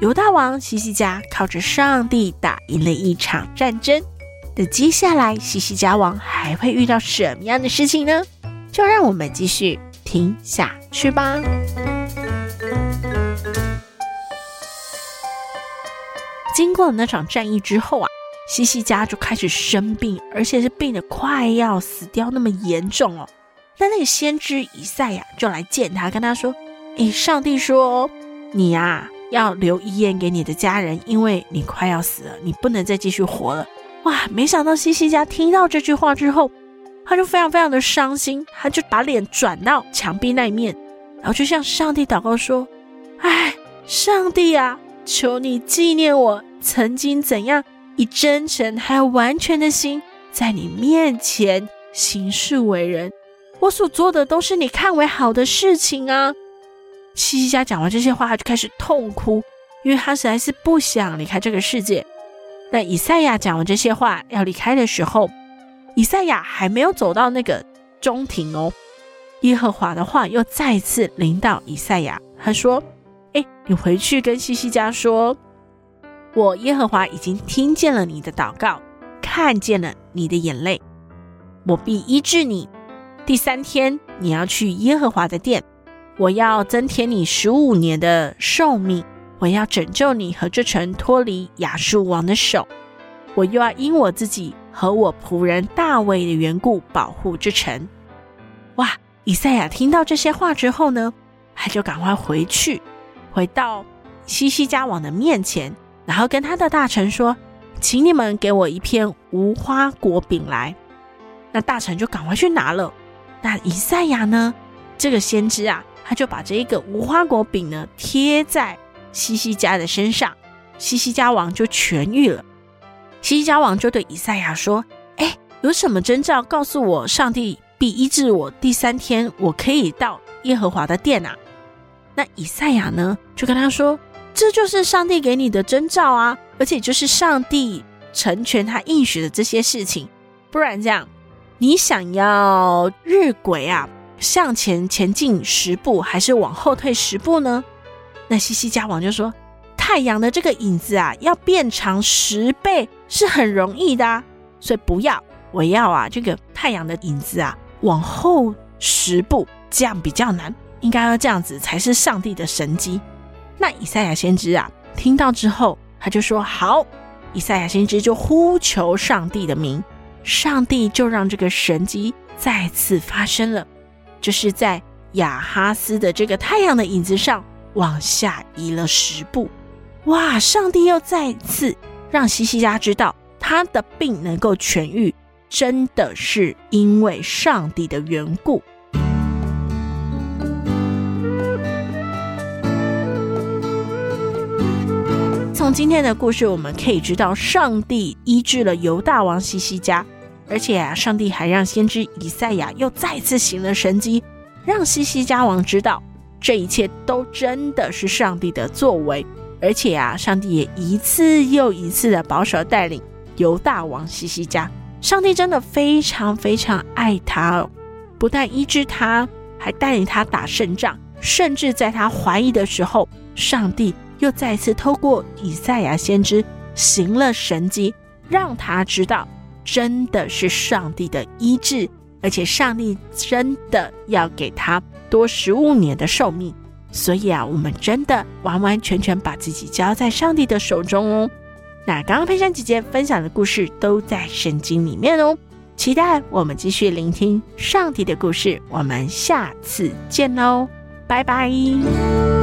犹大王西西家靠着上帝打赢了一场战争。那接下来西西家王还会遇到什么样的事情呢？就让我们继续听下去吧。经过了那场战役之后啊，西西家就开始生病，而且是病得快要死掉那么严重哦。那那个先知以赛亚就来见他，跟他说。诶，上帝说，你呀要留遗言给你的家人，因为你快要死了，你不能再继续活了。哇！没想到西西家听到这句话之后，他就非常非常的伤心，他就把脸转到墙壁那一面，然后就向上帝祷告说：“哎，上帝啊，求你纪念我曾经怎样以真诚还有完全的心，在你面前行事为人，我所做的都是你看为好的事情啊。”西西家讲完这些话，他就开始痛哭，因为他实在是不想离开这个世界。但以赛亚讲完这些话要离开的时候，以赛亚还没有走到那个中庭哦。耶和华的话又再次临到以赛亚，他说：“哎，你回去跟西西家说，我耶和华已经听见了你的祷告，看见了你的眼泪，我必医治你。第三天你要去耶和华的殿。”我要增添你十五年的寿命，我要拯救你和这城脱离亚述王的手，我又要因我自己和我仆人大卫的缘故保护这城。哇！以赛亚听到这些话之后呢，他就赶快回去，回到西西家王的面前，然后跟他的大臣说：“请你们给我一片无花果饼来。”那大臣就赶快去拿了。那以赛亚呢，这个先知啊。他就把这一个无花果饼呢贴在西西家的身上，西西家王就痊愈了。西西家王就对以赛亚说：“哎，有什么征兆告诉我，上帝必医治我？第三天我可以到耶和华的殿啊？”那以赛亚呢就跟他说：“这就是上帝给你的征兆啊，而且就是上帝成全他应许的这些事情。不然这样，你想要日晷啊？”向前前进十步，还是往后退十步呢？那西西家王就说：“太阳的这个影子啊，要变长十倍是很容易的啊，所以不要，我要啊，这个太阳的影子啊，往后十步，这样比较难，应该要这样子才是上帝的神迹。”那以赛亚先知啊，听到之后，他就说：“好。”以赛亚先知就呼求上帝的名，上帝就让这个神迹再次发生了。就是在亚哈斯的这个太阳的影子上往下移了十步，哇！上帝又再次让西西家知道他的病能够痊愈，真的是因为上帝的缘故。从今天的故事，我们可以知道，上帝医治了犹大王西西家。而且啊，上帝还让先知以赛亚又再次行了神迹，让西西家王知道这一切都真的是上帝的作为。而且啊，上帝也一次又一次的保守带领犹大王西西家。上帝真的非常非常爱他哦，不但医治他，还带领他打胜仗，甚至在他怀疑的时候，上帝又再次透过以赛亚先知行了神迹，让他知道。真的是上帝的医治，而且上帝真的要给他多十五年的寿命，所以啊，我们真的完完全全把自己交在上帝的手中哦。那刚刚佩珊姐姐分享的故事都在圣经里面哦，期待我们继续聆听上帝的故事，我们下次见喽，拜拜。